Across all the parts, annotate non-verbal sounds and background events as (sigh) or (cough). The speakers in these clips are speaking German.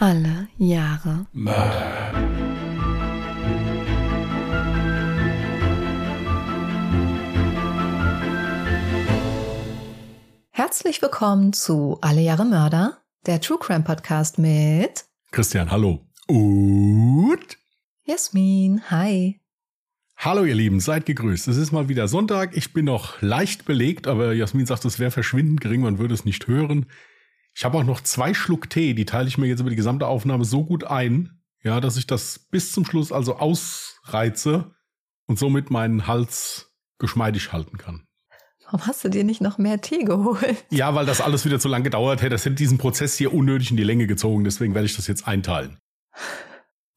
Alle Jahre Mörder. Herzlich willkommen zu Alle Jahre Mörder, der True Crime Podcast mit Christian, hallo. Und Jasmin. Hi. hallo ihr Lieben, seid gegrüßt. Es ist mal wieder Sonntag. Ich bin noch leicht belegt, aber Jasmin sagt, es wäre verschwindend gering, man würde es nicht hören. Ich habe auch noch zwei Schluck Tee, die teile ich mir jetzt über die gesamte Aufnahme so gut ein, ja, dass ich das bis zum Schluss also ausreize und somit meinen Hals geschmeidig halten kann. Warum hast du dir nicht noch mehr Tee geholt? Ja, weil das alles wieder zu lang gedauert hätte. Das hätte diesen Prozess hier unnötig in die Länge gezogen. Deswegen werde ich das jetzt einteilen.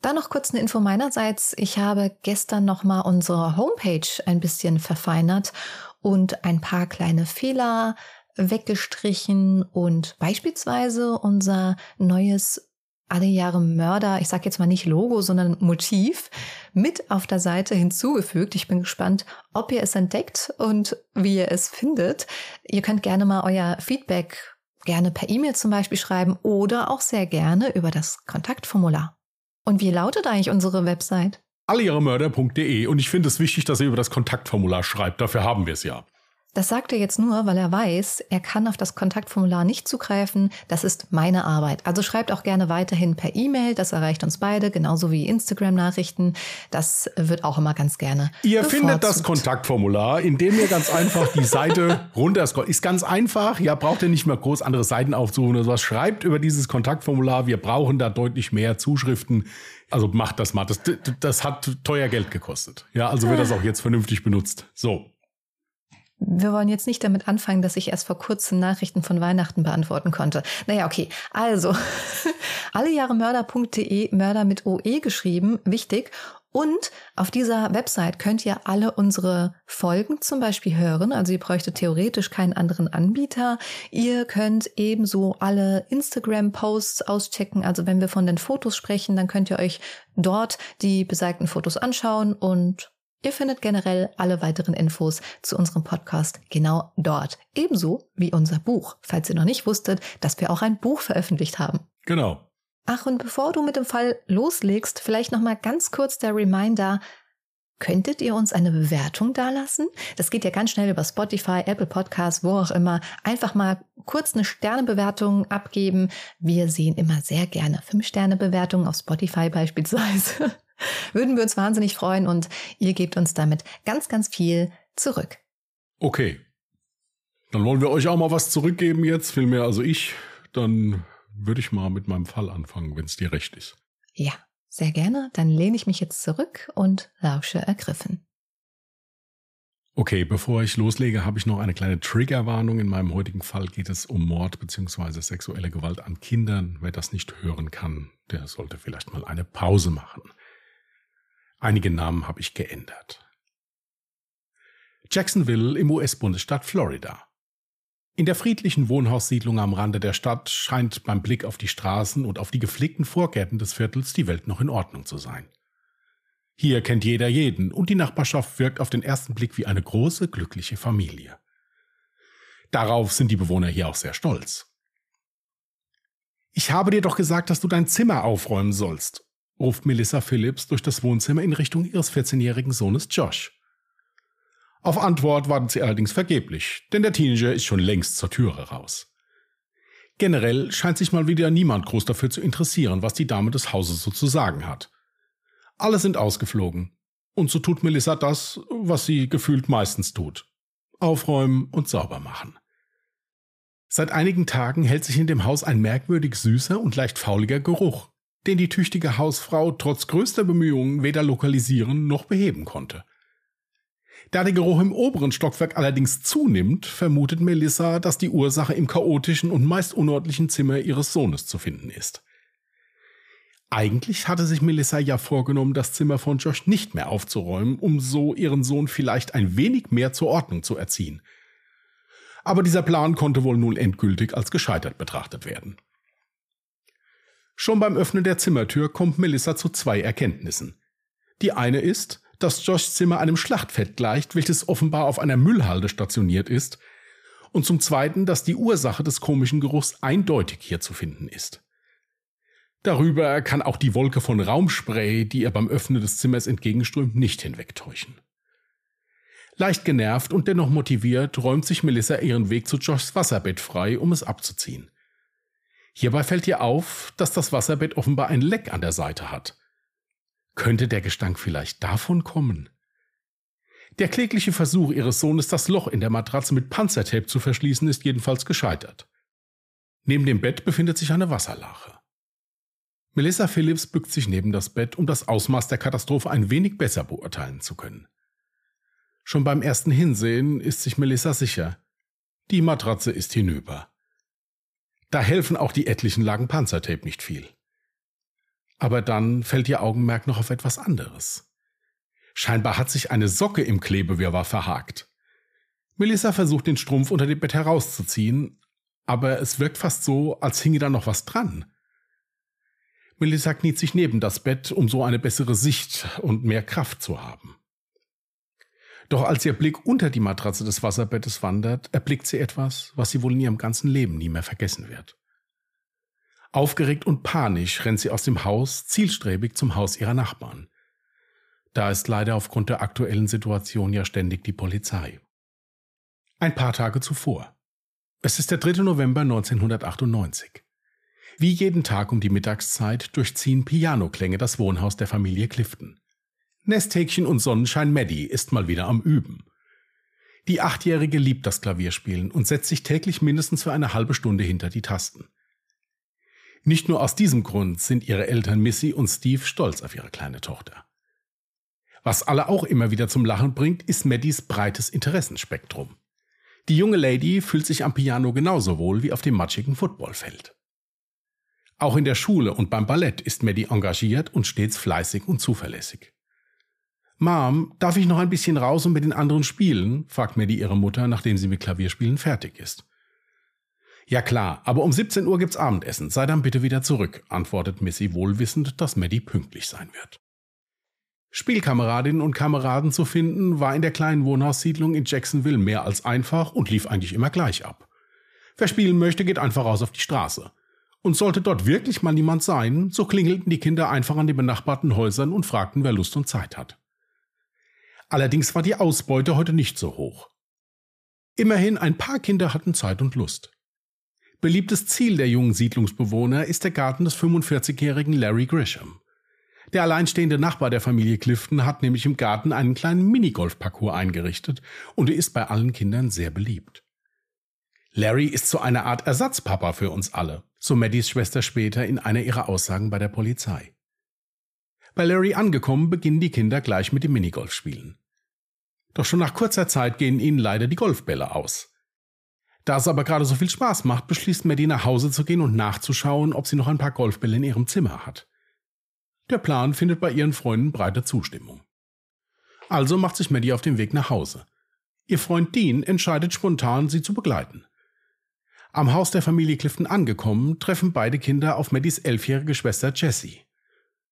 Dann noch kurz eine Info meinerseits. Ich habe gestern nochmal unsere Homepage ein bisschen verfeinert und ein paar kleine Fehler weggestrichen und beispielsweise unser neues alle Jahre Mörder, ich sage jetzt mal nicht Logo, sondern Motiv, mit auf der Seite hinzugefügt. Ich bin gespannt, ob ihr es entdeckt und wie ihr es findet. Ihr könnt gerne mal euer Feedback gerne per E-Mail zum Beispiel schreiben oder auch sehr gerne über das Kontaktformular. Und wie lautet eigentlich unsere Website? Allejahremörder.de und ich finde es wichtig, dass ihr über das Kontaktformular schreibt. Dafür haben wir es ja. Das sagt er jetzt nur, weil er weiß, er kann auf das Kontaktformular nicht zugreifen. Das ist meine Arbeit. Also schreibt auch gerne weiterhin per E-Mail. Das erreicht uns beide, genauso wie Instagram-Nachrichten. Das wird auch immer ganz gerne. Ihr bevorzugt. findet das Kontaktformular, indem ihr ganz einfach die Seite (laughs) runterscrollt. Ist ganz einfach. Ja, braucht ihr nicht mehr groß andere Seiten aufzurufen oder sowas. Schreibt über dieses Kontaktformular. Wir brauchen da deutlich mehr Zuschriften. Also macht das mal. Das, das hat teuer Geld gekostet. Ja, also wird das auch jetzt vernünftig benutzt. So. Wir wollen jetzt nicht damit anfangen, dass ich erst vor kurzem Nachrichten von Weihnachten beantworten konnte. Naja, okay. Also, (laughs) allejahremörder.de, Mörder mit OE geschrieben, wichtig. Und auf dieser Website könnt ihr alle unsere Folgen zum Beispiel hören. Also ihr bräuchtet theoretisch keinen anderen Anbieter. Ihr könnt ebenso alle Instagram-Posts auschecken. Also wenn wir von den Fotos sprechen, dann könnt ihr euch dort die besagten Fotos anschauen und Ihr findet generell alle weiteren Infos zu unserem Podcast genau dort. Ebenso wie unser Buch, falls ihr noch nicht wusstet, dass wir auch ein Buch veröffentlicht haben. Genau. Ach, und bevor du mit dem Fall loslegst, vielleicht noch mal ganz kurz der Reminder, könntet ihr uns eine Bewertung dalassen? Das geht ja ganz schnell über Spotify, Apple Podcasts, wo auch immer. Einfach mal kurz eine Sternebewertung abgeben. Wir sehen immer sehr gerne Fünf-Sterne-Bewertungen auf Spotify (laughs) beispielsweise. (laughs) Würden wir uns wahnsinnig freuen und ihr gebt uns damit ganz, ganz viel zurück. Okay. Dann wollen wir euch auch mal was zurückgeben jetzt, vielmehr also ich. Dann würde ich mal mit meinem Fall anfangen, wenn es dir recht ist. Ja, sehr gerne. Dann lehne ich mich jetzt zurück und lausche ergriffen. Okay, bevor ich loslege, habe ich noch eine kleine Triggerwarnung. In meinem heutigen Fall geht es um Mord bzw. sexuelle Gewalt an Kindern. Wer das nicht hören kann, der sollte vielleicht mal eine Pause machen. Einige Namen habe ich geändert. Jacksonville im US-Bundesstaat Florida. In der friedlichen Wohnhaussiedlung am Rande der Stadt scheint beim Blick auf die Straßen und auf die gepflegten Vorgärten des Viertels die Welt noch in Ordnung zu sein. Hier kennt jeder jeden und die Nachbarschaft wirkt auf den ersten Blick wie eine große, glückliche Familie. Darauf sind die Bewohner hier auch sehr stolz. Ich habe dir doch gesagt, dass du dein Zimmer aufräumen sollst, ruft Melissa Phillips durch das Wohnzimmer in Richtung ihres 14-jährigen Sohnes Josh. Auf Antwort wartet sie allerdings vergeblich, denn der Teenager ist schon längst zur Türe raus. Generell scheint sich mal wieder niemand groß dafür zu interessieren, was die Dame des Hauses so zu sagen hat. Alle sind ausgeflogen. Und so tut Melissa das, was sie gefühlt meistens tut. Aufräumen und sauber machen. Seit einigen Tagen hält sich in dem Haus ein merkwürdig süßer und leicht fauliger Geruch, den die tüchtige Hausfrau trotz größter Bemühungen weder lokalisieren noch beheben konnte. Da der Geruch im oberen Stockwerk allerdings zunimmt, vermutet Melissa, dass die Ursache im chaotischen und meist unordentlichen Zimmer ihres Sohnes zu finden ist. Eigentlich hatte sich Melissa ja vorgenommen, das Zimmer von Josh nicht mehr aufzuräumen, um so ihren Sohn vielleicht ein wenig mehr zur Ordnung zu erziehen. Aber dieser Plan konnte wohl nun endgültig als gescheitert betrachtet werden. Schon beim Öffnen der Zimmertür kommt Melissa zu zwei Erkenntnissen. Die eine ist, dass Joshs Zimmer einem Schlachtfeld gleicht, welches offenbar auf einer Müllhalde stationiert ist, und zum zweiten, dass die Ursache des komischen Geruchs eindeutig hier zu finden ist. Darüber kann auch die Wolke von Raumspray, die ihr beim Öffnen des Zimmers entgegenströmt, nicht hinwegtäuschen. Leicht genervt und dennoch motiviert, räumt sich Melissa ihren Weg zu Joshs Wasserbett frei, um es abzuziehen. Hierbei fällt ihr auf, dass das Wasserbett offenbar ein Leck an der Seite hat. Könnte der Gestank vielleicht davon kommen? Der klägliche Versuch ihres Sohnes, das Loch in der Matratze mit Panzertape zu verschließen, ist jedenfalls gescheitert. Neben dem Bett befindet sich eine Wasserlache. Melissa Phillips bückt sich neben das Bett, um das Ausmaß der Katastrophe ein wenig besser beurteilen zu können. Schon beim ersten Hinsehen ist sich Melissa sicher, die Matratze ist hinüber. Da helfen auch die etlichen Lagen Panzertape nicht viel. Aber dann fällt ihr Augenmerk noch auf etwas anderes. Scheinbar hat sich eine Socke im Klebewirrwarr verhakt. Melissa versucht den Strumpf unter dem Bett herauszuziehen, aber es wirkt fast so, als hinge da noch was dran. Melissa kniet sich neben das Bett, um so eine bessere Sicht und mehr Kraft zu haben. Doch als ihr Blick unter die Matratze des Wasserbettes wandert, erblickt sie etwas, was sie wohl in ihrem ganzen Leben nie mehr vergessen wird. Aufgeregt und panisch rennt sie aus dem Haus, zielstrebig zum Haus ihrer Nachbarn. Da ist leider aufgrund der aktuellen Situation ja ständig die Polizei. Ein paar Tage zuvor. Es ist der 3. November 1998. Wie jeden Tag um die Mittagszeit durchziehen Pianoklänge das Wohnhaus der Familie Clifton. Nesthäkchen und Sonnenschein Maddie ist mal wieder am Üben. Die Achtjährige liebt das Klavierspielen und setzt sich täglich mindestens für eine halbe Stunde hinter die Tasten. Nicht nur aus diesem Grund sind ihre Eltern Missy und Steve stolz auf ihre kleine Tochter. Was alle auch immer wieder zum Lachen bringt, ist Maddies breites Interessenspektrum. Die junge Lady fühlt sich am Piano genauso wohl wie auf dem matschigen Footballfeld. Auch in der Schule und beim Ballett ist Maddie engagiert und stets fleißig und zuverlässig. Mom, darf ich noch ein bisschen raus und mit den anderen spielen? fragt Maddie ihre Mutter, nachdem sie mit Klavierspielen fertig ist. Ja klar, aber um 17 Uhr gibt's Abendessen. Sei dann bitte wieder zurück, antwortet Missy wohlwissend, dass Maddie pünktlich sein wird. Spielkameradinnen und Kameraden zu finden, war in der kleinen Wohnhaussiedlung in Jacksonville mehr als einfach und lief eigentlich immer gleich ab. Wer spielen möchte, geht einfach raus auf die Straße. Und sollte dort wirklich mal niemand sein, so klingelten die Kinder einfach an den benachbarten Häusern und fragten, wer Lust und Zeit hat. Allerdings war die Ausbeute heute nicht so hoch. Immerhin ein paar Kinder hatten Zeit und Lust. Beliebtes Ziel der jungen Siedlungsbewohner ist der Garten des 45-jährigen Larry Grisham. Der alleinstehende Nachbar der Familie Clifton hat nämlich im Garten einen kleinen Minigolfparcours eingerichtet und er ist bei allen Kindern sehr beliebt. Larry ist so eine Art Ersatzpapa für uns alle, so Maddies Schwester später in einer ihrer Aussagen bei der Polizei. Bei Larry angekommen beginnen die Kinder gleich mit dem Minigolfspielen. Doch schon nach kurzer Zeit gehen ihnen leider die Golfbälle aus. Da es aber gerade so viel Spaß macht, beschließt Maddie nach Hause zu gehen und nachzuschauen, ob sie noch ein paar Golfbälle in ihrem Zimmer hat. Der Plan findet bei ihren Freunden breite Zustimmung. Also macht sich Maddie auf den Weg nach Hause. Ihr Freund Dean entscheidet spontan, sie zu begleiten. Am Haus der Familie Clifton angekommen, treffen beide Kinder auf Maddies elfjährige Schwester Jessie.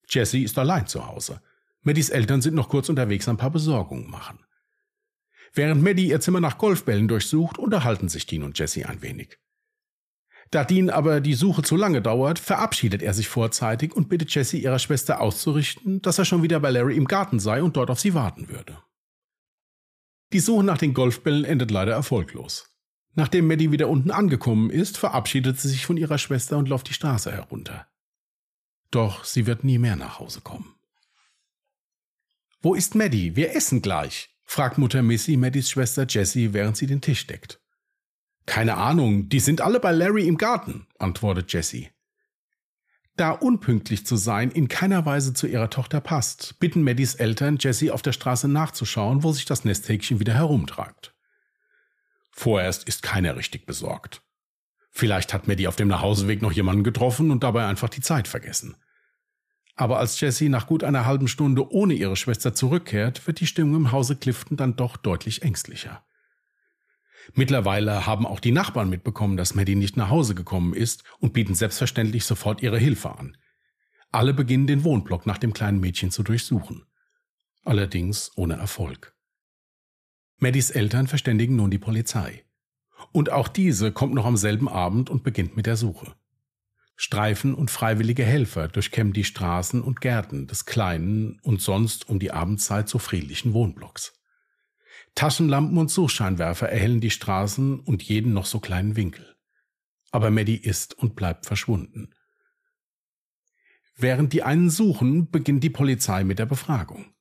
Jessie ist allein zu Hause. Maddies Eltern sind noch kurz unterwegs ein paar Besorgungen machen. Während Maddie ihr Zimmer nach Golfbällen durchsucht, unterhalten sich Dean und Jesse ein wenig. Da Dean aber die Suche zu lange dauert, verabschiedet er sich vorzeitig und bittet Jesse ihrer Schwester auszurichten, dass er schon wieder bei Larry im Garten sei und dort auf sie warten würde. Die Suche nach den Golfbällen endet leider erfolglos. Nachdem Maddie wieder unten angekommen ist, verabschiedet sie sich von ihrer Schwester und läuft die Straße herunter. Doch sie wird nie mehr nach Hause kommen. Wo ist Maddie? Wir essen gleich, fragt Mutter Missy Maddies Schwester Jessie, während sie den Tisch deckt. Keine Ahnung, die sind alle bei Larry im Garten, antwortet Jessie. Da unpünktlich zu sein in keiner Weise zu ihrer Tochter passt, bitten Maddies Eltern, Jessie auf der Straße nachzuschauen, wo sich das Nesthäkchen wieder herumtreibt. Vorerst ist keiner richtig besorgt. Vielleicht hat Maddie auf dem Nachhauseweg noch jemanden getroffen und dabei einfach die Zeit vergessen. Aber als Jessie nach gut einer halben Stunde ohne ihre Schwester zurückkehrt, wird die Stimmung im Hause Clifton dann doch deutlich ängstlicher. Mittlerweile haben auch die Nachbarn mitbekommen, dass Maddie nicht nach Hause gekommen ist und bieten selbstverständlich sofort ihre Hilfe an. Alle beginnen den Wohnblock nach dem kleinen Mädchen zu durchsuchen. Allerdings ohne Erfolg. Maddies Eltern verständigen nun die Polizei. Und auch diese kommt noch am selben Abend und beginnt mit der Suche. Streifen und freiwillige Helfer durchkämmen die Straßen und Gärten des kleinen und sonst um die Abendzeit so friedlichen Wohnblocks. Taschenlampen und Suchscheinwerfer erhellen die Straßen und jeden noch so kleinen Winkel. Aber Maddie ist und bleibt verschwunden. Während die einen suchen, beginnt die Polizei mit der Befragung.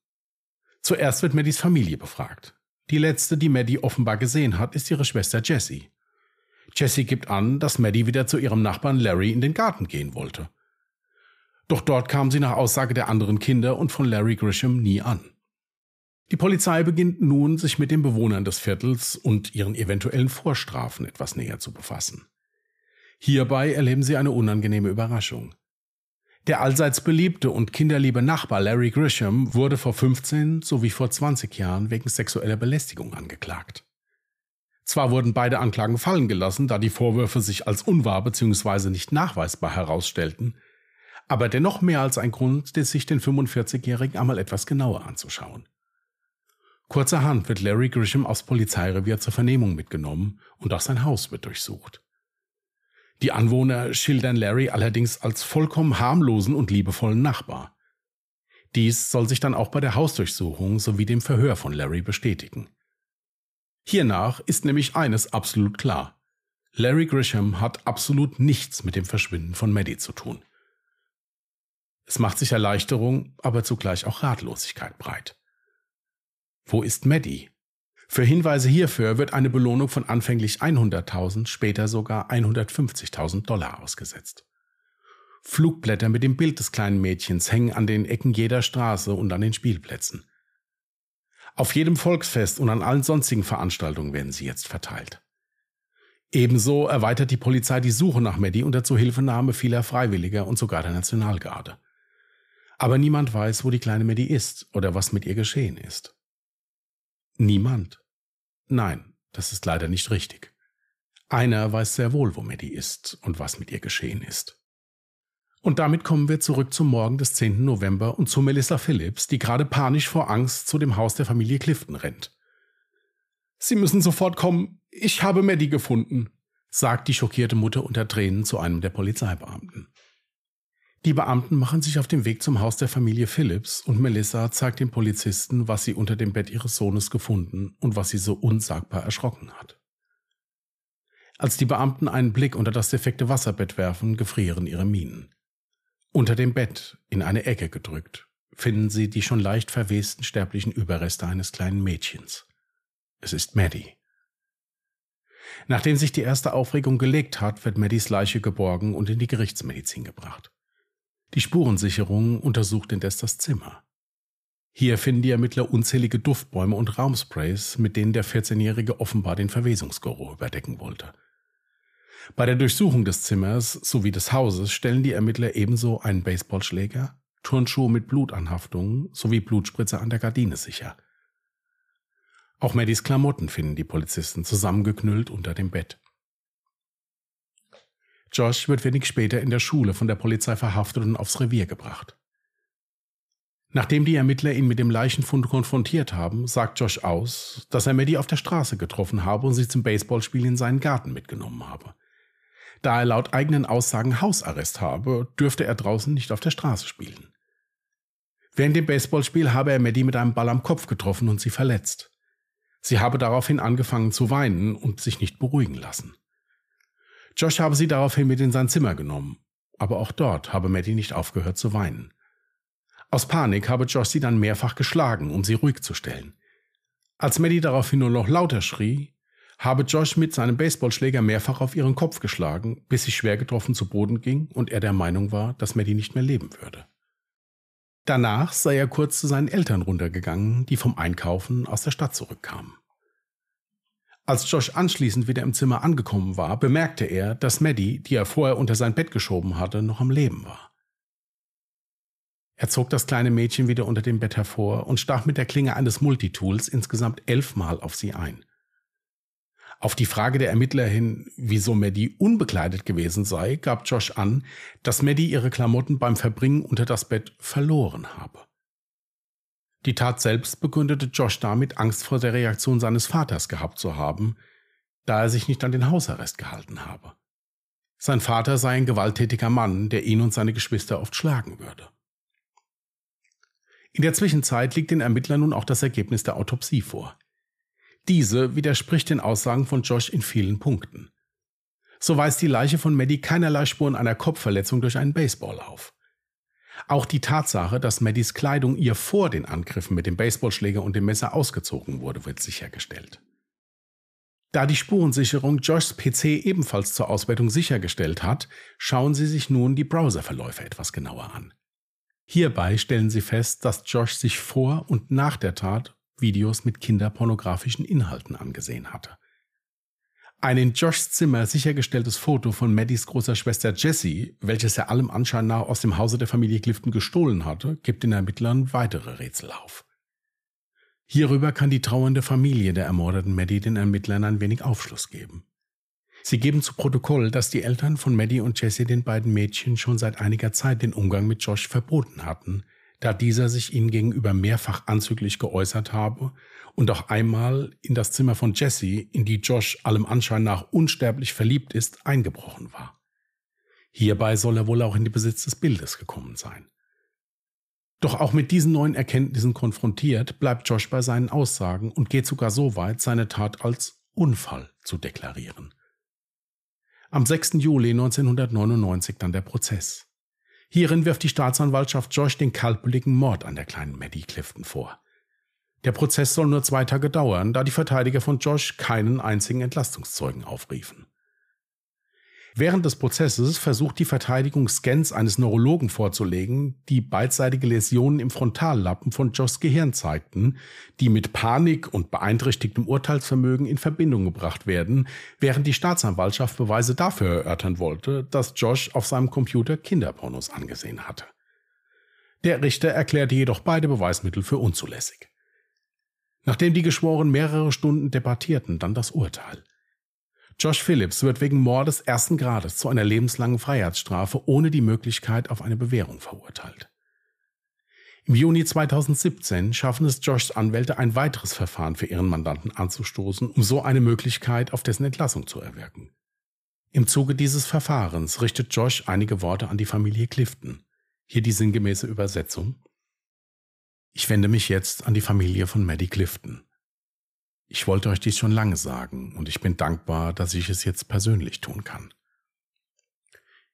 Zuerst wird Maddies Familie befragt. Die letzte, die Maddie offenbar gesehen hat, ist ihre Schwester Jessie. Jessie gibt an, dass Maddie wieder zu ihrem Nachbarn Larry in den Garten gehen wollte. Doch dort kam sie nach Aussage der anderen Kinder und von Larry Grisham nie an. Die Polizei beginnt nun, sich mit den Bewohnern des Viertels und ihren eventuellen Vorstrafen etwas näher zu befassen. Hierbei erleben sie eine unangenehme Überraschung. Der allseits beliebte und kinderliebe Nachbar Larry Grisham wurde vor 15 sowie vor 20 Jahren wegen sexueller Belästigung angeklagt. Zwar wurden beide Anklagen fallen gelassen, da die Vorwürfe sich als unwahr bzw. nicht nachweisbar herausstellten, aber dennoch mehr als ein Grund, sich den 45-Jährigen einmal etwas genauer anzuschauen. Kurzerhand wird Larry Grisham aufs Polizeirevier zur Vernehmung mitgenommen und auch sein Haus wird durchsucht. Die Anwohner schildern Larry allerdings als vollkommen harmlosen und liebevollen Nachbar. Dies soll sich dann auch bei der Hausdurchsuchung sowie dem Verhör von Larry bestätigen. Hiernach ist nämlich eines absolut klar. Larry Grisham hat absolut nichts mit dem Verschwinden von Maddie zu tun. Es macht sich Erleichterung, aber zugleich auch Ratlosigkeit breit. Wo ist Maddie? Für Hinweise hierfür wird eine Belohnung von anfänglich 100.000, später sogar 150.000 Dollar ausgesetzt. Flugblätter mit dem Bild des kleinen Mädchens hängen an den Ecken jeder Straße und an den Spielplätzen. Auf jedem Volksfest und an allen sonstigen Veranstaltungen werden sie jetzt verteilt. Ebenso erweitert die Polizei die Suche nach Maddie unter Zuhilfenahme vieler Freiwilliger und sogar der Nationalgarde. Aber niemand weiß, wo die kleine Maddie ist oder was mit ihr geschehen ist. Niemand. Nein, das ist leider nicht richtig. Einer weiß sehr wohl, wo Maddie ist und was mit ihr geschehen ist. Und damit kommen wir zurück zum Morgen des 10. November und zu Melissa Phillips, die gerade panisch vor Angst zu dem Haus der Familie Clifton rennt. Sie müssen sofort kommen. Ich habe Maddie gefunden, sagt die schockierte Mutter unter Tränen zu einem der Polizeibeamten. Die Beamten machen sich auf den Weg zum Haus der Familie Phillips und Melissa zeigt den Polizisten, was sie unter dem Bett ihres Sohnes gefunden und was sie so unsagbar erschrocken hat. Als die Beamten einen Blick unter das defekte Wasserbett werfen, gefrieren ihre Mienen. Unter dem Bett, in eine Ecke gedrückt, finden sie die schon leicht verwesten sterblichen Überreste eines kleinen Mädchens. Es ist Maddie. Nachdem sich die erste Aufregung gelegt hat, wird Maddies Leiche geborgen und in die Gerichtsmedizin gebracht. Die Spurensicherung untersucht indes das Zimmer. Hier finden die Ermittler unzählige Duftbäume und Raumsprays, mit denen der 14-Jährige offenbar den Verwesungsgeruch überdecken wollte. Bei der Durchsuchung des Zimmers sowie des Hauses stellen die Ermittler ebenso einen Baseballschläger, Turnschuhe mit Blutanhaftungen sowie Blutspritze an der Gardine sicher. Auch Maddies Klamotten finden die Polizisten zusammengeknüllt unter dem Bett. Josh wird wenig später in der Schule von der Polizei verhaftet und aufs Revier gebracht. Nachdem die Ermittler ihn mit dem Leichenfund konfrontiert haben, sagt Josh aus, dass er Maddie auf der Straße getroffen habe und sie zum Baseballspiel in seinen Garten mitgenommen habe. Da er laut eigenen Aussagen Hausarrest habe, dürfte er draußen nicht auf der Straße spielen. Während dem Baseballspiel habe er Maddie mit einem Ball am Kopf getroffen und sie verletzt. Sie habe daraufhin angefangen zu weinen und sich nicht beruhigen lassen. Josh habe sie daraufhin mit in sein Zimmer genommen, aber auch dort habe Maddie nicht aufgehört zu weinen. Aus Panik habe Josh sie dann mehrfach geschlagen, um sie ruhig zu stellen. Als Maddie daraufhin nur noch lauter schrie, habe Josh mit seinem Baseballschläger mehrfach auf ihren Kopf geschlagen, bis sie schwer getroffen zu Boden ging und er der Meinung war, dass Maddie nicht mehr leben würde. Danach sei er kurz zu seinen Eltern runtergegangen, die vom Einkaufen aus der Stadt zurückkamen. Als Josh anschließend wieder im Zimmer angekommen war, bemerkte er, dass Maddie, die er vorher unter sein Bett geschoben hatte, noch am Leben war. Er zog das kleine Mädchen wieder unter dem Bett hervor und stach mit der Klinge eines Multitools insgesamt elfmal auf sie ein. Auf die Frage der Ermittler hin, wieso Maddie unbekleidet gewesen sei, gab Josh an, dass Maddie ihre Klamotten beim Verbringen unter das Bett verloren habe. Die Tat selbst begründete Josh damit, Angst vor der Reaktion seines Vaters gehabt zu haben, da er sich nicht an den Hausarrest gehalten habe. Sein Vater sei ein gewalttätiger Mann, der ihn und seine Geschwister oft schlagen würde. In der Zwischenzeit liegt den Ermittlern nun auch das Ergebnis der Autopsie vor. Diese widerspricht den Aussagen von Josh in vielen Punkten. So weist die Leiche von Maddie keinerlei Spuren einer Kopfverletzung durch einen Baseball auf. Auch die Tatsache, dass Maddies Kleidung ihr vor den Angriffen mit dem Baseballschläger und dem Messer ausgezogen wurde, wird sichergestellt. Da die Spurensicherung Joshs PC ebenfalls zur Auswertung sichergestellt hat, schauen Sie sich nun die Browserverläufe etwas genauer an. Hierbei stellen Sie fest, dass Josh sich vor und nach der Tat Videos mit kinderpornografischen Inhalten angesehen hatte. Ein in Joshs Zimmer sichergestelltes Foto von Maddies großer Schwester Jessie, welches er allem Anschein nach aus dem Hause der Familie Clifton gestohlen hatte, gibt den Ermittlern weitere Rätsel auf. Hierüber kann die trauernde Familie der ermordeten Maddie den Ermittlern ein wenig Aufschluss geben. Sie geben zu Protokoll, dass die Eltern von Maddie und Jessie den beiden Mädchen schon seit einiger Zeit den Umgang mit Josh verboten hatten, da dieser sich ihnen gegenüber mehrfach anzüglich geäußert habe und auch einmal in das Zimmer von Jessie, in die Josh allem Anschein nach unsterblich verliebt ist, eingebrochen war. Hierbei soll er wohl auch in den Besitz des Bildes gekommen sein. Doch auch mit diesen neuen Erkenntnissen konfrontiert, bleibt Josh bei seinen Aussagen und geht sogar so weit, seine Tat als Unfall zu deklarieren. Am 6. Juli 1999 dann der Prozess. Hierin wirft die Staatsanwaltschaft Josh den kaltblütigen Mord an der kleinen Maddie Clifton vor. Der Prozess soll nur zwei Tage dauern, da die Verteidiger von Josh keinen einzigen Entlastungszeugen aufriefen. Während des Prozesses versucht die Verteidigung Scans eines Neurologen vorzulegen, die beidseitige Läsionen im Frontallappen von Joss Gehirn zeigten, die mit Panik und beeinträchtigtem Urteilsvermögen in Verbindung gebracht werden, während die Staatsanwaltschaft Beweise dafür erörtern wollte, dass Josh auf seinem Computer Kinderpornos angesehen hatte. Der Richter erklärte jedoch beide Beweismittel für unzulässig. Nachdem die Geschworenen mehrere Stunden debattierten, dann das Urteil. Josh Phillips wird wegen Mordes ersten Grades zu einer lebenslangen Freiheitsstrafe ohne die Möglichkeit auf eine Bewährung verurteilt. Im Juni 2017 schaffen es Joshs Anwälte, ein weiteres Verfahren für ihren Mandanten anzustoßen, um so eine Möglichkeit auf dessen Entlassung zu erwirken. Im Zuge dieses Verfahrens richtet Josh einige Worte an die Familie Clifton. Hier die sinngemäße Übersetzung. Ich wende mich jetzt an die Familie von Maddie Clifton. Ich wollte euch dies schon lange sagen und ich bin dankbar, dass ich es jetzt persönlich tun kann.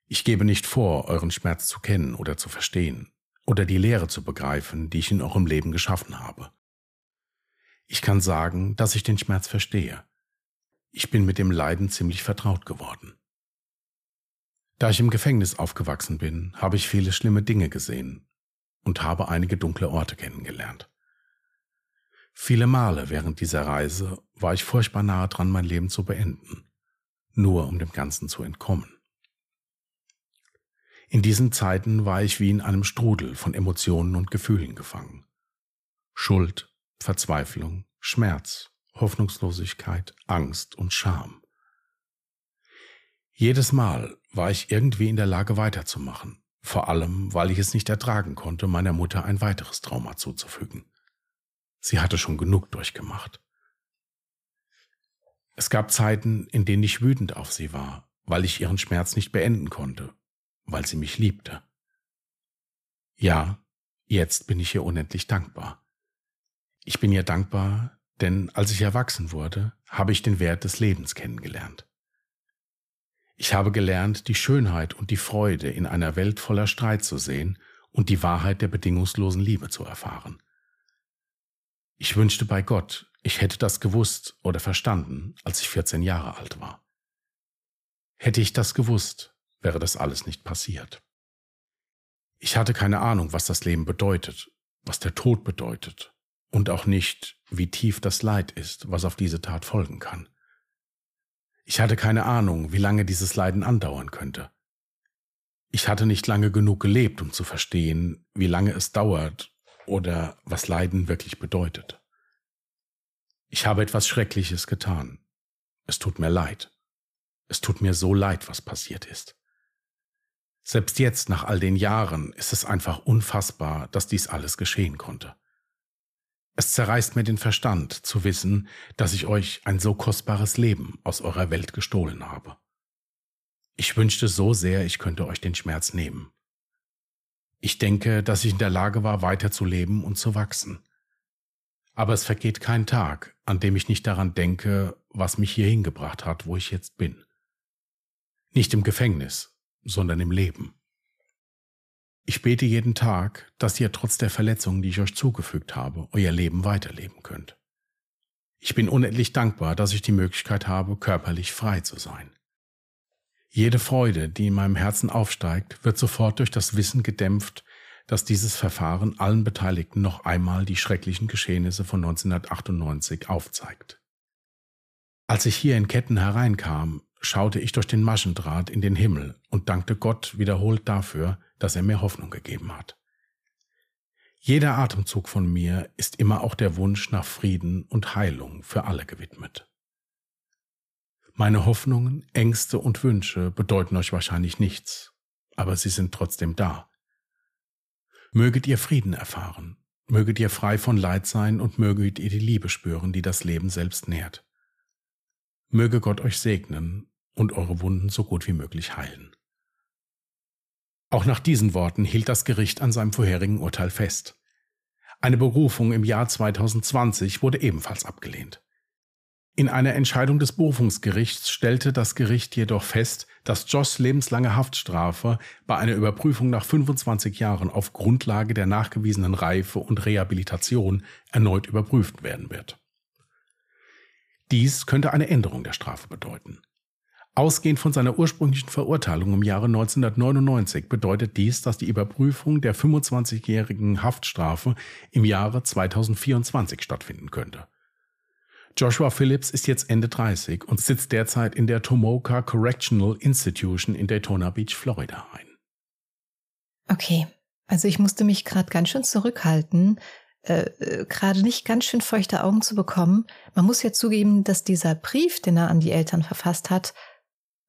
Ich gebe nicht vor, euren Schmerz zu kennen oder zu verstehen oder die Lehre zu begreifen, die ich in eurem Leben geschaffen habe. Ich kann sagen, dass ich den Schmerz verstehe. Ich bin mit dem Leiden ziemlich vertraut geworden. Da ich im Gefängnis aufgewachsen bin, habe ich viele schlimme Dinge gesehen und habe einige dunkle Orte kennengelernt. Viele Male während dieser Reise war ich furchtbar nahe dran, mein Leben zu beenden, nur um dem Ganzen zu entkommen. In diesen Zeiten war ich wie in einem Strudel von Emotionen und Gefühlen gefangen. Schuld, Verzweiflung, Schmerz, Hoffnungslosigkeit, Angst und Scham. Jedes Mal war ich irgendwie in der Lage weiterzumachen, vor allem weil ich es nicht ertragen konnte, meiner Mutter ein weiteres Trauma zuzufügen. Sie hatte schon genug durchgemacht. Es gab Zeiten, in denen ich wütend auf sie war, weil ich ihren Schmerz nicht beenden konnte, weil sie mich liebte. Ja, jetzt bin ich ihr unendlich dankbar. Ich bin ihr dankbar, denn als ich erwachsen wurde, habe ich den Wert des Lebens kennengelernt. Ich habe gelernt, die Schönheit und die Freude in einer Welt voller Streit zu sehen und die Wahrheit der bedingungslosen Liebe zu erfahren. Ich wünschte bei Gott, ich hätte das gewusst oder verstanden, als ich 14 Jahre alt war. Hätte ich das gewusst, wäre das alles nicht passiert. Ich hatte keine Ahnung, was das Leben bedeutet, was der Tod bedeutet und auch nicht, wie tief das Leid ist, was auf diese Tat folgen kann. Ich hatte keine Ahnung, wie lange dieses Leiden andauern könnte. Ich hatte nicht lange genug gelebt, um zu verstehen, wie lange es dauert oder was Leiden wirklich bedeutet. Ich habe etwas Schreckliches getan. Es tut mir leid. Es tut mir so leid, was passiert ist. Selbst jetzt, nach all den Jahren, ist es einfach unfassbar, dass dies alles geschehen konnte. Es zerreißt mir den Verstand zu wissen, dass ich euch ein so kostbares Leben aus eurer Welt gestohlen habe. Ich wünschte so sehr, ich könnte euch den Schmerz nehmen. Ich denke, dass ich in der Lage war, weiterzuleben und zu wachsen. Aber es vergeht kein Tag, an dem ich nicht daran denke, was mich hierhin gebracht hat, wo ich jetzt bin. Nicht im Gefängnis, sondern im Leben. Ich bete jeden Tag, dass ihr trotz der Verletzungen, die ich euch zugefügt habe, euer Leben weiterleben könnt. Ich bin unendlich dankbar, dass ich die Möglichkeit habe, körperlich frei zu sein. Jede Freude, die in meinem Herzen aufsteigt, wird sofort durch das Wissen gedämpft, dass dieses Verfahren allen Beteiligten noch einmal die schrecklichen Geschehnisse von 1998 aufzeigt. Als ich hier in Ketten hereinkam, schaute ich durch den Maschendraht in den Himmel und dankte Gott wiederholt dafür, dass er mir Hoffnung gegeben hat. Jeder Atemzug von mir ist immer auch der Wunsch nach Frieden und Heilung für alle gewidmet. Meine Hoffnungen, Ängste und Wünsche bedeuten euch wahrscheinlich nichts, aber sie sind trotzdem da. Möget ihr Frieden erfahren, möget ihr frei von Leid sein und möget ihr die Liebe spüren, die das Leben selbst nährt. Möge Gott euch segnen und eure Wunden so gut wie möglich heilen. Auch nach diesen Worten hielt das Gericht an seinem vorherigen Urteil fest. Eine Berufung im Jahr 2020 wurde ebenfalls abgelehnt. In einer Entscheidung des Berufungsgerichts stellte das Gericht jedoch fest, dass Joss lebenslange Haftstrafe bei einer Überprüfung nach 25 Jahren auf Grundlage der nachgewiesenen Reife und Rehabilitation erneut überprüft werden wird. Dies könnte eine Änderung der Strafe bedeuten. Ausgehend von seiner ursprünglichen Verurteilung im Jahre 1999 bedeutet dies, dass die Überprüfung der 25-jährigen Haftstrafe im Jahre 2024 stattfinden könnte. Joshua Phillips ist jetzt Ende 30 und sitzt derzeit in der Tomoka Correctional Institution in Daytona Beach, Florida ein. Okay, also ich musste mich gerade ganz schön zurückhalten, äh, äh gerade nicht ganz schön feuchte Augen zu bekommen. Man muss ja zugeben, dass dieser Brief, den er an die Eltern verfasst hat,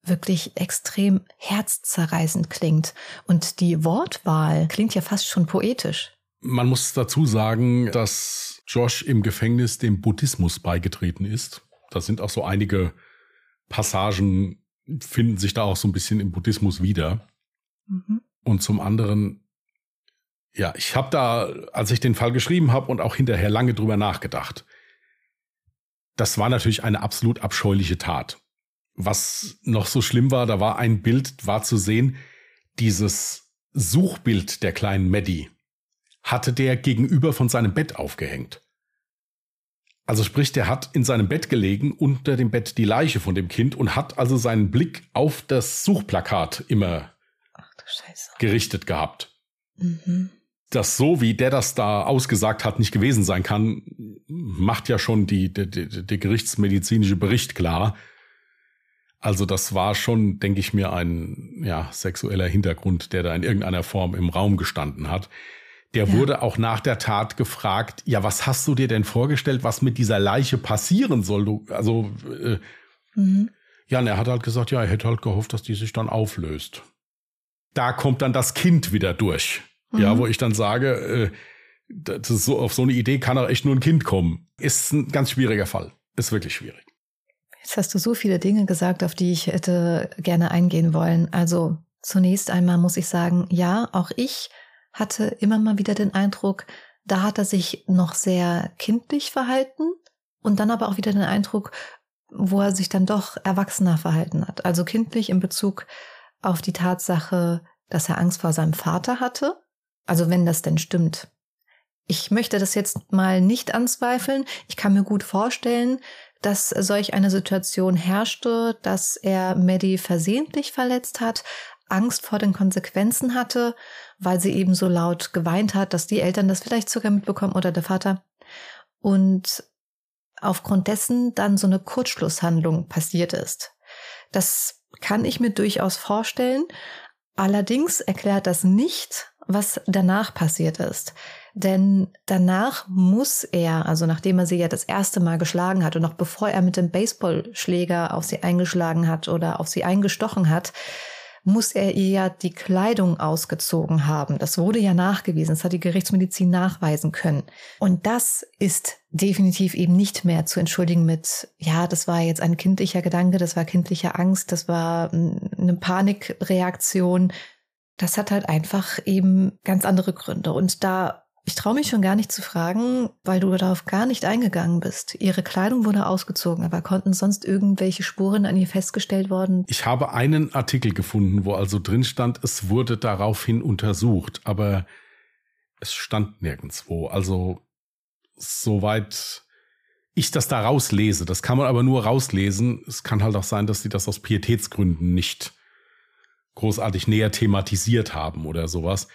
wirklich extrem herzzerreißend klingt. Und die Wortwahl klingt ja fast schon poetisch. Man muss dazu sagen, dass Josh im Gefängnis dem Buddhismus beigetreten ist. Da sind auch so einige Passagen, finden sich da auch so ein bisschen im Buddhismus wieder. Mhm. Und zum anderen, ja, ich habe da, als ich den Fall geschrieben habe und auch hinterher lange drüber nachgedacht, das war natürlich eine absolut abscheuliche Tat. Was noch so schlimm war, da war ein Bild, war zu sehen, dieses Suchbild der kleinen Maddie hatte der gegenüber von seinem Bett aufgehängt. Also sprich, der hat in seinem Bett gelegen, unter dem Bett die Leiche von dem Kind und hat also seinen Blick auf das Suchplakat immer gerichtet gehabt. Mhm. Das so, wie der das da ausgesagt hat, nicht gewesen sein kann, macht ja schon die, die, die, der gerichtsmedizinische Bericht klar. Also das war schon, denke ich mir, ein ja, sexueller Hintergrund, der da in irgendeiner Form im Raum gestanden hat. Der ja. wurde auch nach der Tat gefragt, ja, was hast du dir denn vorgestellt, was mit dieser Leiche passieren soll? Du, also, äh, mhm. ja, und er hat halt gesagt, ja, er hätte halt gehofft, dass die sich dann auflöst. Da kommt dann das Kind wieder durch. Mhm. Ja, wo ich dann sage, äh, das ist so, auf so eine Idee kann auch echt nur ein Kind kommen. Ist ein ganz schwieriger Fall. Ist wirklich schwierig. Jetzt hast du so viele Dinge gesagt, auf die ich hätte gerne eingehen wollen. Also zunächst einmal muss ich sagen, ja, auch ich hatte immer mal wieder den Eindruck, da hat er sich noch sehr kindlich verhalten und dann aber auch wieder den Eindruck, wo er sich dann doch erwachsener verhalten hat. Also kindlich in Bezug auf die Tatsache, dass er Angst vor seinem Vater hatte. Also wenn das denn stimmt. Ich möchte das jetzt mal nicht anzweifeln. Ich kann mir gut vorstellen, dass solch eine Situation herrschte, dass er Maddie versehentlich verletzt hat, Angst vor den Konsequenzen hatte, weil sie eben so laut geweint hat, dass die Eltern das vielleicht sogar mitbekommen oder der Vater. Und aufgrund dessen dann so eine Kurzschlusshandlung passiert ist. Das kann ich mir durchaus vorstellen. Allerdings erklärt das nicht, was danach passiert ist. Denn danach muss er, also nachdem er sie ja das erste Mal geschlagen hat und noch bevor er mit dem Baseballschläger auf sie eingeschlagen hat oder auf sie eingestochen hat, muss er ihr ja die Kleidung ausgezogen haben. Das wurde ja nachgewiesen. Das hat die Gerichtsmedizin nachweisen können. Und das ist definitiv eben nicht mehr zu entschuldigen mit, ja, das war jetzt ein kindlicher Gedanke, das war kindliche Angst, das war eine Panikreaktion. Das hat halt einfach eben ganz andere Gründe. Und da ich traue mich schon gar nicht zu fragen, weil du darauf gar nicht eingegangen bist. Ihre Kleidung wurde ausgezogen, aber konnten sonst irgendwelche Spuren an ihr festgestellt worden? Ich habe einen Artikel gefunden, wo also drin stand, es wurde daraufhin untersucht, aber es stand nirgendwo. Also soweit ich das da rauslese, das kann man aber nur rauslesen. Es kann halt auch sein, dass sie das aus Pietätsgründen nicht großartig näher thematisiert haben oder sowas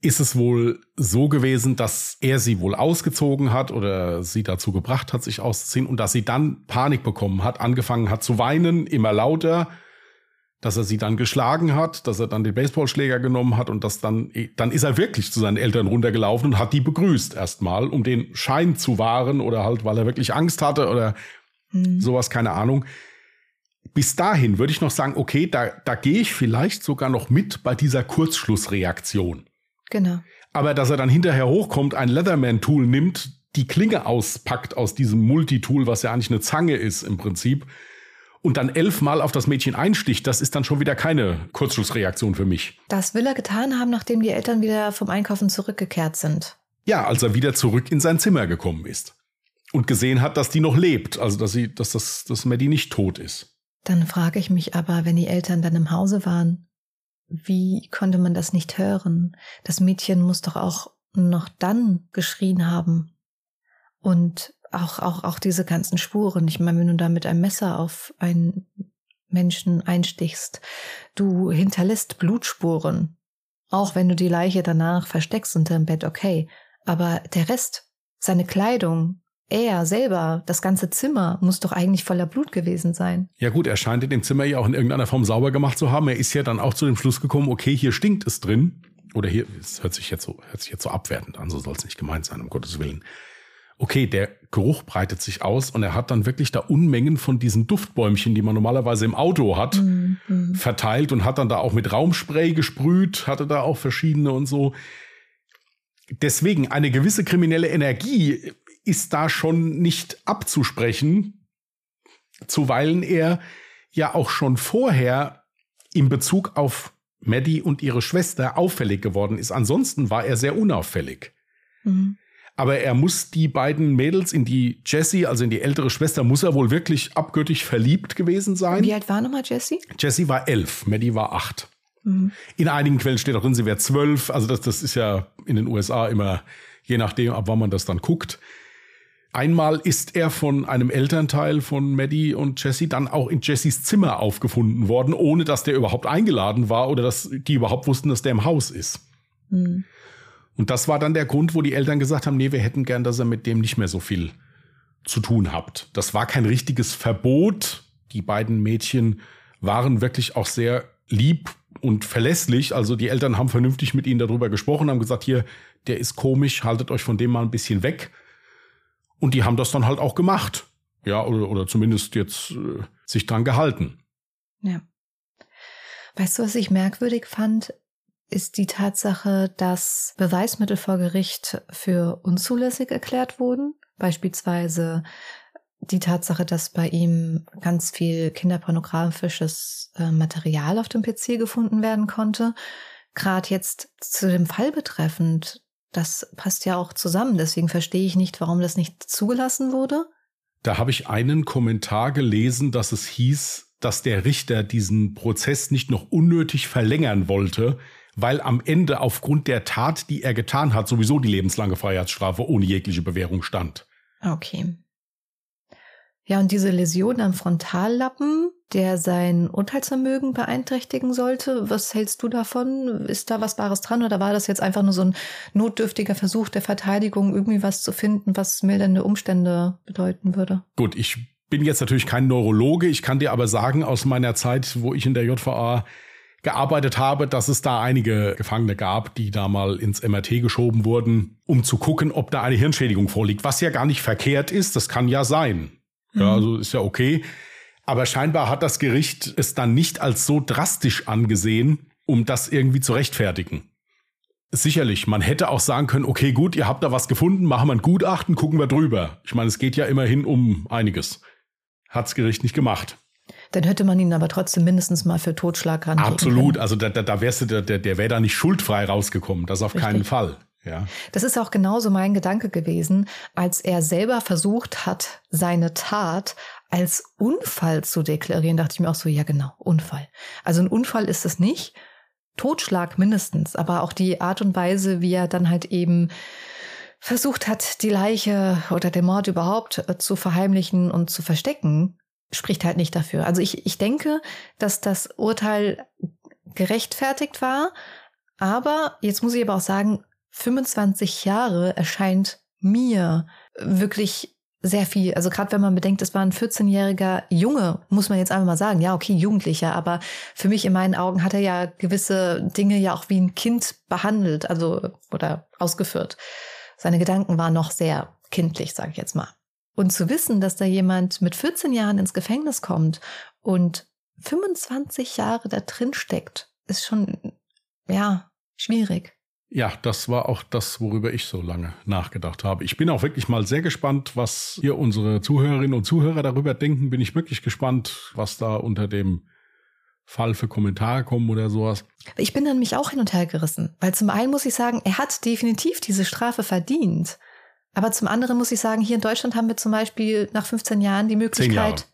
ist es wohl so gewesen, dass er sie wohl ausgezogen hat oder sie dazu gebracht hat, sich auszuziehen und dass sie dann Panik bekommen hat, angefangen hat zu weinen, immer lauter, dass er sie dann geschlagen hat, dass er dann den Baseballschläger genommen hat und dass dann, dann ist er wirklich zu seinen Eltern runtergelaufen und hat die begrüßt erstmal, um den Schein zu wahren oder halt, weil er wirklich Angst hatte oder mhm. sowas, keine Ahnung. Bis dahin würde ich noch sagen, okay, da, da gehe ich vielleicht sogar noch mit bei dieser Kurzschlussreaktion. Genau. Aber dass er dann hinterher hochkommt, ein Leatherman-Tool nimmt, die Klinge auspackt aus diesem Multitool, was ja eigentlich eine Zange ist im Prinzip, und dann elfmal auf das Mädchen einsticht, das ist dann schon wieder keine Kurzschlussreaktion für mich. Das will er getan haben, nachdem die Eltern wieder vom Einkaufen zurückgekehrt sind. Ja, als er wieder zurück in sein Zimmer gekommen ist. Und gesehen hat, dass die noch lebt, also dass sie, dass das, dass Maddie nicht tot ist. Dann frage ich mich aber, wenn die Eltern dann im Hause waren, wie konnte man das nicht hören? Das Mädchen muss doch auch noch dann geschrien haben. Und auch, auch, auch diese ganzen Spuren. Ich meine, wenn du da mit einem Messer auf einen Menschen einstichst, du hinterlässt Blutspuren. Auch wenn du die Leiche danach versteckst unter dem Bett, okay. Aber der Rest, seine Kleidung, er selber, das ganze Zimmer muss doch eigentlich voller Blut gewesen sein. Ja gut, er scheint in dem Zimmer ja auch in irgendeiner Form sauber gemacht zu haben. Er ist ja dann auch zu dem Schluss gekommen, okay, hier stinkt es drin. Oder hier, es hört sich jetzt so, hört sich jetzt so abwertend an, so soll es nicht gemeint sein, um Gottes Willen. Okay, der Geruch breitet sich aus und er hat dann wirklich da Unmengen von diesen Duftbäumchen, die man normalerweise im Auto hat, mm, mm. verteilt und hat dann da auch mit Raumspray gesprüht, hatte da auch verschiedene und so. Deswegen eine gewisse kriminelle Energie ist da schon nicht abzusprechen, zuweilen er ja auch schon vorher in Bezug auf Maddie und ihre Schwester auffällig geworden ist. Ansonsten war er sehr unauffällig. Mhm. Aber er muss die beiden Mädels in die Jessie, also in die ältere Schwester, muss er wohl wirklich abgöttisch verliebt gewesen sein. Wie alt war nochmal Jessie? Jessie war elf, Maddie war acht. Mhm. In einigen Quellen steht auch drin, sie wäre zwölf. Also das, das ist ja in den USA immer, je nachdem, ab wann man das dann guckt. Einmal ist er von einem Elternteil von Maddie und Jesse dann auch in Jessys Zimmer aufgefunden worden, ohne dass der überhaupt eingeladen war oder dass die überhaupt wussten, dass der im Haus ist. Mhm. Und das war dann der Grund, wo die Eltern gesagt haben, nee, wir hätten gern, dass er mit dem nicht mehr so viel zu tun habt. Das war kein richtiges Verbot. Die beiden Mädchen waren wirklich auch sehr lieb und verlässlich. Also die Eltern haben vernünftig mit ihnen darüber gesprochen, haben gesagt, hier, der ist komisch, haltet euch von dem mal ein bisschen weg. Und die haben das dann halt auch gemacht. Ja, oder, oder zumindest jetzt äh, sich dran gehalten. Ja. Weißt du, was ich merkwürdig fand? Ist die Tatsache, dass Beweismittel vor Gericht für unzulässig erklärt wurden. Beispielsweise die Tatsache, dass bei ihm ganz viel kinderpornografisches äh, Material auf dem PC gefunden werden konnte. Gerade jetzt zu dem Fall betreffend, das passt ja auch zusammen. Deswegen verstehe ich nicht, warum das nicht zugelassen wurde. Da habe ich einen Kommentar gelesen, dass es hieß, dass der Richter diesen Prozess nicht noch unnötig verlängern wollte, weil am Ende aufgrund der Tat, die er getan hat, sowieso die lebenslange Freiheitsstrafe ohne jegliche Bewährung stand. Okay. Ja, und diese Läsion am Frontallappen, der sein Urteilsvermögen beeinträchtigen sollte, was hältst du davon? Ist da was Wahres dran oder war das jetzt einfach nur so ein notdürftiger Versuch der Verteidigung, irgendwie was zu finden, was mildernde Umstände bedeuten würde? Gut, ich bin jetzt natürlich kein Neurologe, ich kann dir aber sagen aus meiner Zeit, wo ich in der JVA gearbeitet habe, dass es da einige Gefangene gab, die da mal ins MRT geschoben wurden, um zu gucken, ob da eine Hirnschädigung vorliegt, was ja gar nicht verkehrt ist, das kann ja sein. Ja, mhm. also ist ja okay. Aber scheinbar hat das Gericht es dann nicht als so drastisch angesehen, um das irgendwie zu rechtfertigen. Sicherlich, man hätte auch sagen können, okay, gut, ihr habt da was gefunden, machen wir ein Gutachten, gucken wir drüber. Ich meine, es geht ja immerhin um einiges. Hat's Gericht nicht gemacht. Dann hätte man ihn aber trotzdem mindestens mal für Totschlag ran. Absolut, also da, da, da wärst du, der, der, der wäre da nicht schuldfrei rausgekommen, das auf Richtig. keinen Fall. Ja. Das ist auch genauso mein Gedanke gewesen, als er selber versucht hat, seine Tat als Unfall zu deklarieren, dachte ich mir auch so, ja genau, Unfall. Also ein Unfall ist es nicht, Totschlag mindestens, aber auch die Art und Weise, wie er dann halt eben versucht hat, die Leiche oder den Mord überhaupt äh, zu verheimlichen und zu verstecken, spricht halt nicht dafür. Also ich, ich denke, dass das Urteil gerechtfertigt war, aber jetzt muss ich aber auch sagen, 25 Jahre erscheint mir wirklich sehr viel. Also gerade wenn man bedenkt, es war ein 14-jähriger Junge, muss man jetzt einfach mal sagen, ja, okay, Jugendlicher, aber für mich in meinen Augen hat er ja gewisse Dinge ja auch wie ein Kind behandelt, also oder ausgeführt. Seine Gedanken waren noch sehr kindlich, sage ich jetzt mal. Und zu wissen, dass da jemand mit 14 Jahren ins Gefängnis kommt und 25 Jahre da drin steckt, ist schon, ja, schwierig. Ja, das war auch das, worüber ich so lange nachgedacht habe. Ich bin auch wirklich mal sehr gespannt, was hier unsere Zuhörerinnen und Zuhörer darüber denken. Bin ich wirklich gespannt, was da unter dem Fall für Kommentare kommen oder sowas. Ich bin dann mich auch hin und her gerissen, weil zum einen muss ich sagen, er hat definitiv diese Strafe verdient. Aber zum anderen muss ich sagen, hier in Deutschland haben wir zum Beispiel nach 15 Jahren die Möglichkeit.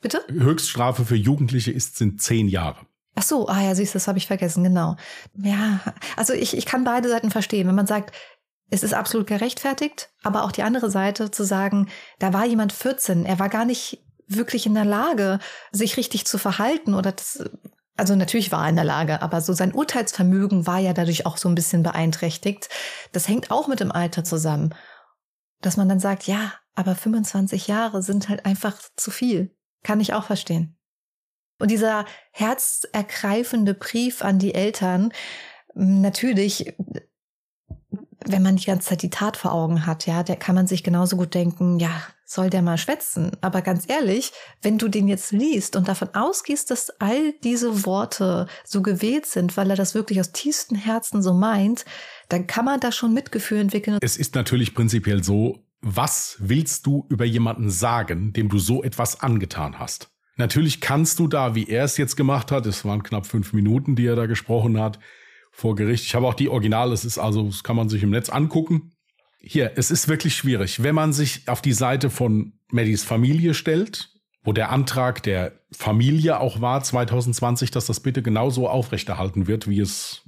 Bitte? Höchststrafe für Jugendliche ist, sind zehn Jahre. Ach so, ah ja, du, das habe ich vergessen, genau. Ja, also ich, ich kann beide Seiten verstehen. Wenn man sagt, es ist absolut gerechtfertigt, aber auch die andere Seite zu sagen, da war jemand 14, er war gar nicht wirklich in der Lage, sich richtig zu verhalten oder das, also natürlich war er in der Lage, aber so sein Urteilsvermögen war ja dadurch auch so ein bisschen beeinträchtigt. Das hängt auch mit dem Alter zusammen. Dass man dann sagt, ja, aber 25 Jahre sind halt einfach zu viel. Kann ich auch verstehen. Und dieser herzergreifende Brief an die Eltern, natürlich, wenn man die ganze Zeit die Tat vor Augen hat, ja, der kann man sich genauso gut denken, ja, soll der mal schwätzen. Aber ganz ehrlich, wenn du den jetzt liest und davon ausgehst, dass all diese Worte so gewählt sind, weil er das wirklich aus tiefstem Herzen so meint, dann kann man da schon Mitgefühl entwickeln. Es ist natürlich prinzipiell so, was willst du über jemanden sagen, dem du so etwas angetan hast? Natürlich kannst du da, wie er es jetzt gemacht hat, es waren knapp fünf Minuten, die er da gesprochen hat, vor Gericht. Ich habe auch die Originale, es ist also, das kann man sich im Netz angucken. Hier, es ist wirklich schwierig. Wenn man sich auf die Seite von Maddys Familie stellt, wo der Antrag der Familie auch war, 2020, dass das bitte genauso aufrechterhalten wird, wie es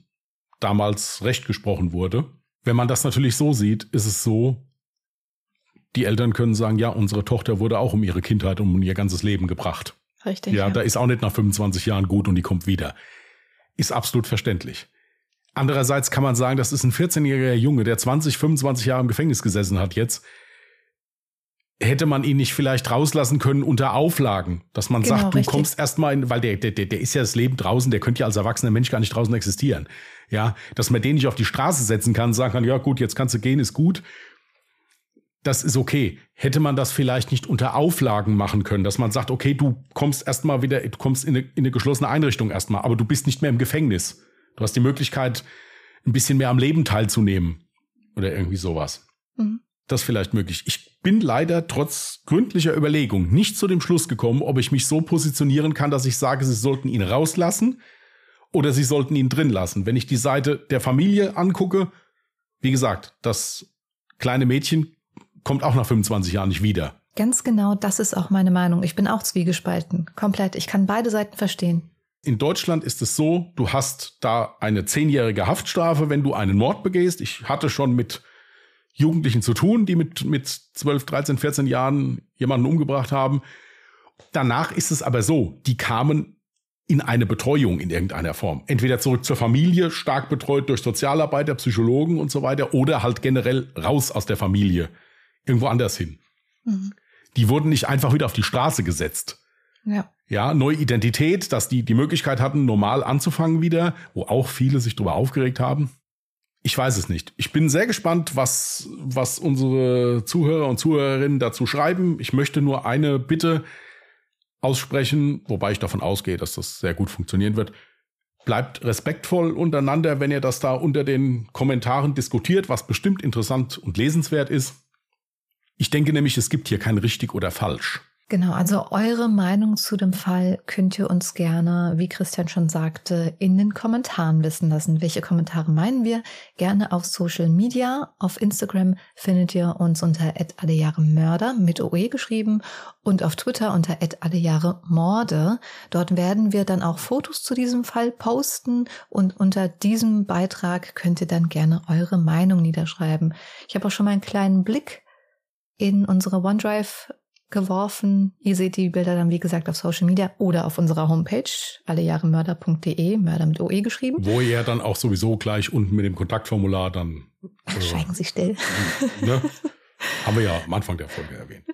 damals recht gesprochen wurde. Wenn man das natürlich so sieht, ist es so, die Eltern können sagen, ja, unsere Tochter wurde auch um ihre Kindheit, um ihr ganzes Leben gebracht. Richtig. Ja, ja, da ist auch nicht nach 25 Jahren gut und die kommt wieder. Ist absolut verständlich. Andererseits kann man sagen, das ist ein 14-jähriger Junge, der 20, 25 Jahre im Gefängnis gesessen hat jetzt. Hätte man ihn nicht vielleicht rauslassen können unter Auflagen, dass man genau, sagt, du richtig. kommst erstmal in, weil der, der, der ist ja das Leben draußen, der könnte ja als erwachsener Mensch gar nicht draußen existieren. Ja, dass man den nicht auf die Straße setzen kann, sagen kann, ja gut, jetzt kannst du gehen, ist gut das ist okay. Hätte man das vielleicht nicht unter Auflagen machen können, dass man sagt, okay, du kommst erstmal wieder, du kommst in eine, in eine geschlossene Einrichtung erstmal, aber du bist nicht mehr im Gefängnis. Du hast die Möglichkeit, ein bisschen mehr am Leben teilzunehmen oder irgendwie sowas. Mhm. Das ist vielleicht möglich. Ich bin leider trotz gründlicher Überlegung nicht zu dem Schluss gekommen, ob ich mich so positionieren kann, dass ich sage, sie sollten ihn rauslassen oder sie sollten ihn drin lassen. Wenn ich die Seite der Familie angucke, wie gesagt, das kleine Mädchen kommt auch nach 25 Jahren nicht wieder. Ganz genau, das ist auch meine Meinung. Ich bin auch zwiegespalten. Komplett. Ich kann beide Seiten verstehen. In Deutschland ist es so, du hast da eine zehnjährige Haftstrafe, wenn du einen Mord begehst. Ich hatte schon mit Jugendlichen zu tun, die mit, mit 12, 13, 14 Jahren jemanden umgebracht haben. Danach ist es aber so, die kamen in eine Betreuung in irgendeiner Form. Entweder zurück zur Familie, stark betreut durch Sozialarbeiter, Psychologen und so weiter, oder halt generell raus aus der Familie irgendwo anders hin. Mhm. Die wurden nicht einfach wieder auf die Straße gesetzt. Ja. Ja, neue Identität, dass die die Möglichkeit hatten, normal anzufangen wieder, wo auch viele sich darüber aufgeregt haben. Ich weiß es nicht. Ich bin sehr gespannt, was, was unsere Zuhörer und Zuhörerinnen dazu schreiben. Ich möchte nur eine Bitte aussprechen, wobei ich davon ausgehe, dass das sehr gut funktionieren wird. Bleibt respektvoll untereinander, wenn ihr das da unter den Kommentaren diskutiert, was bestimmt interessant und lesenswert ist. Ich denke nämlich, es gibt hier kein richtig oder falsch. Genau, also eure Meinung zu dem Fall könnt ihr uns gerne, wie Christian schon sagte, in den Kommentaren wissen lassen. Welche Kommentare meinen wir? Gerne auf Social Media. Auf Instagram findet ihr uns unter Mörder mit OE geschrieben und auf Twitter unter Morde. Dort werden wir dann auch Fotos zu diesem Fall posten und unter diesem Beitrag könnt ihr dann gerne eure Meinung niederschreiben. Ich habe auch schon mal einen kleinen Blick in unsere OneDrive geworfen. Ihr seht die Bilder dann, wie gesagt, auf Social Media oder auf unserer Homepage, allejahremörder.de, Mörder mit OE geschrieben. Wo ihr dann auch sowieso gleich unten mit dem Kontaktformular dann. Äh, schweigen Sie still. (laughs) Ne? Haben wir ja am Anfang der Folge erwähnt.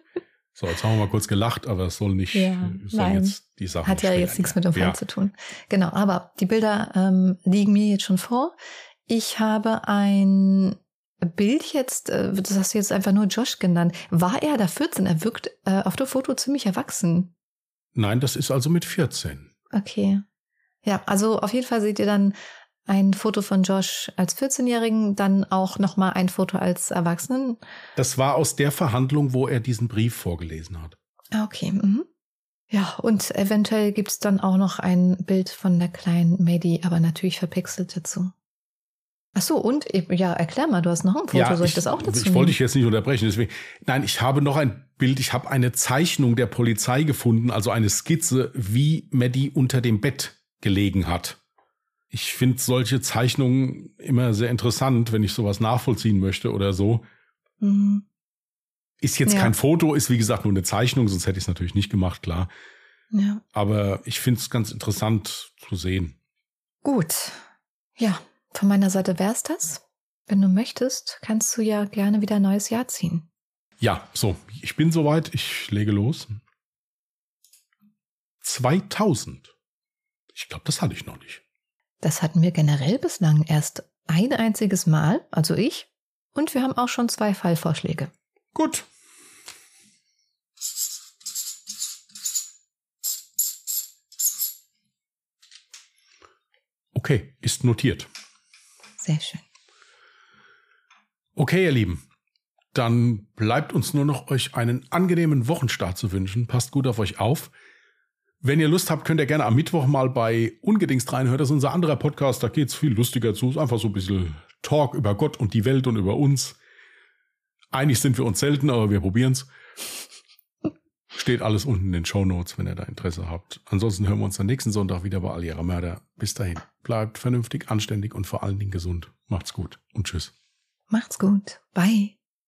So, jetzt haben wir mal kurz gelacht, aber es soll nicht, ja, soll jetzt die Sache. Hat ja jetzt nichts mit dem Fall ja. zu tun. Genau, aber die Bilder ähm, liegen mir jetzt schon vor. Ich habe ein Bild jetzt, äh, das hast du jetzt einfach nur Josh genannt. War er da 14? Er wirkt äh, auf dem Foto ziemlich erwachsen. Nein, das ist also mit 14. Okay. Ja, also auf jeden Fall seht ihr dann ein Foto von Josh als 14-Jährigen, dann auch nochmal ein Foto als Erwachsenen. Das war aus der Verhandlung, wo er diesen Brief vorgelesen hat. Ah, okay. Mhm. Ja, und eventuell gibt's dann auch noch ein Bild von der kleinen Maddie, aber natürlich verpixelt dazu. Ach so, und ja, erklär mal, du hast noch ein Foto, ja, soll ich, ich das auch dazu Ich wollte dich jetzt nicht unterbrechen, deswegen. Nein, ich habe noch ein Bild, ich habe eine Zeichnung der Polizei gefunden, also eine Skizze, wie Maddie unter dem Bett gelegen hat. Ich finde solche Zeichnungen immer sehr interessant, wenn ich sowas nachvollziehen möchte oder so. Mhm. Ist jetzt ja. kein Foto, ist wie gesagt nur eine Zeichnung, sonst hätte ich es natürlich nicht gemacht, klar. Ja. Aber ich finde es ganz interessant zu sehen. Gut. Ja, von meiner Seite wär's das. Wenn du möchtest, kannst du ja gerne wieder ein neues Jahr ziehen. Ja, so, ich bin soweit, ich lege los. 2000. Ich glaube, das hatte ich noch nicht. Das hatten wir generell bislang erst ein einziges Mal, also ich, und wir haben auch schon zwei Fallvorschläge. Gut. Okay, ist notiert. Sehr schön. Okay, ihr Lieben. Dann bleibt uns nur noch euch einen angenehmen Wochenstart zu wünschen. Passt gut auf euch auf. Wenn ihr Lust habt, könnt ihr gerne am Mittwoch mal bei Ungedingst reinhören. Das ist unser anderer Podcast. Da geht es viel lustiger zu. Es ist einfach so ein bisschen Talk über Gott und die Welt und über uns. Einig sind wir uns selten, aber wir probieren es. Steht alles unten in den Show Notes, wenn ihr da Interesse habt. Ansonsten hören wir uns am nächsten Sonntag wieder bei All Mörder. Bis dahin. Bleibt vernünftig, anständig und vor allen Dingen gesund. Macht's gut und tschüss. Macht's gut. Bye.